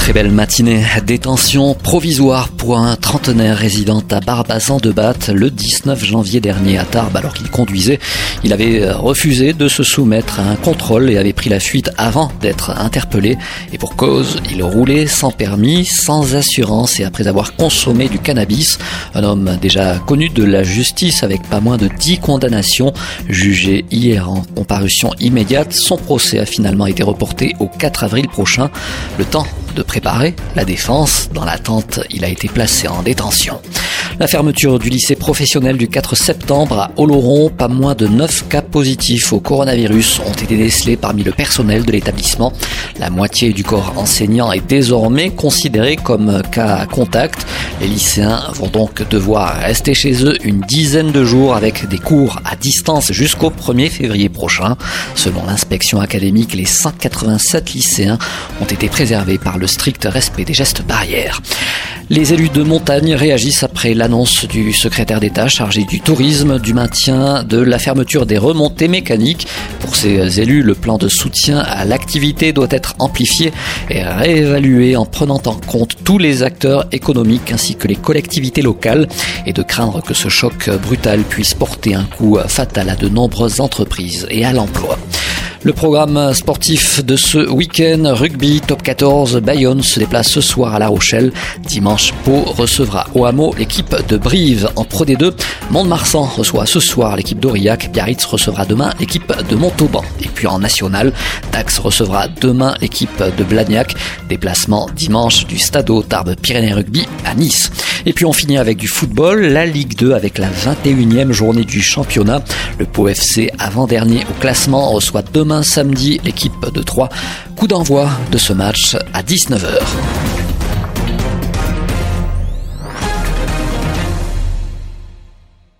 Très belle matinée. Détention provisoire pour un trentenaire résident à Barbazan de Batte le 19 janvier dernier à Tarbes alors qu'il conduisait. Il avait refusé de se soumettre à un contrôle et avait pris la fuite avant d'être interpellé. Et pour cause, il roulait sans permis, sans assurance et après avoir consommé du cannabis. Un homme déjà connu de la justice avec pas moins de 10 condamnations. Jugé hier en comparution immédiate, son procès a finalement été reporté au 4 avril prochain. Le temps de préparer la défense. Dans l'attente, il a été placé en détention. La fermeture du lycée professionnel du 4 septembre à Oloron, pas moins de 9 cas positifs au coronavirus ont été décelés parmi le personnel de l'établissement. La moitié du corps enseignant est désormais considéré comme cas contact. Les lycéens vont donc devoir rester chez eux une dizaine de jours avec des cours à distance jusqu'au 1er février prochain. Selon l'inspection académique, les 187 lycéens ont été préservés par le strict respect des gestes barrières. Les élus de montagne réagissent après l'annonce du secrétaire d'État chargé du tourisme du maintien de la fermeture des remontées mécaniques. Pour ces élus, le plan de soutien à l'activité doit être amplifié et réévalué en prenant en compte tous les acteurs économiques ainsi que les collectivités locales et de craindre que ce choc brutal puisse porter un coup fatal à de nombreuses entreprises et à l'emploi. Le programme sportif de ce week-end, rugby top 14, Bayonne se déplace ce soir à La Rochelle. Dimanche, Pau recevra au hameau l'équipe de Brive en Pro D2. Mont-de-Marsan reçoit ce soir l'équipe d'Aurillac. Biarritz recevra demain l'équipe de Montauban. Et puis en national, Dax recevra demain l'équipe de Blagnac. Déplacement dimanche du Stade Tarbes Pyrénées Rugby à Nice. Et puis on finit avec du football, la Ligue 2 avec la 21e journée du championnat. Le Pau FC avant-dernier au classement reçoit demain samedi l'équipe de Troyes. Coup d'envoi de ce match à 19h.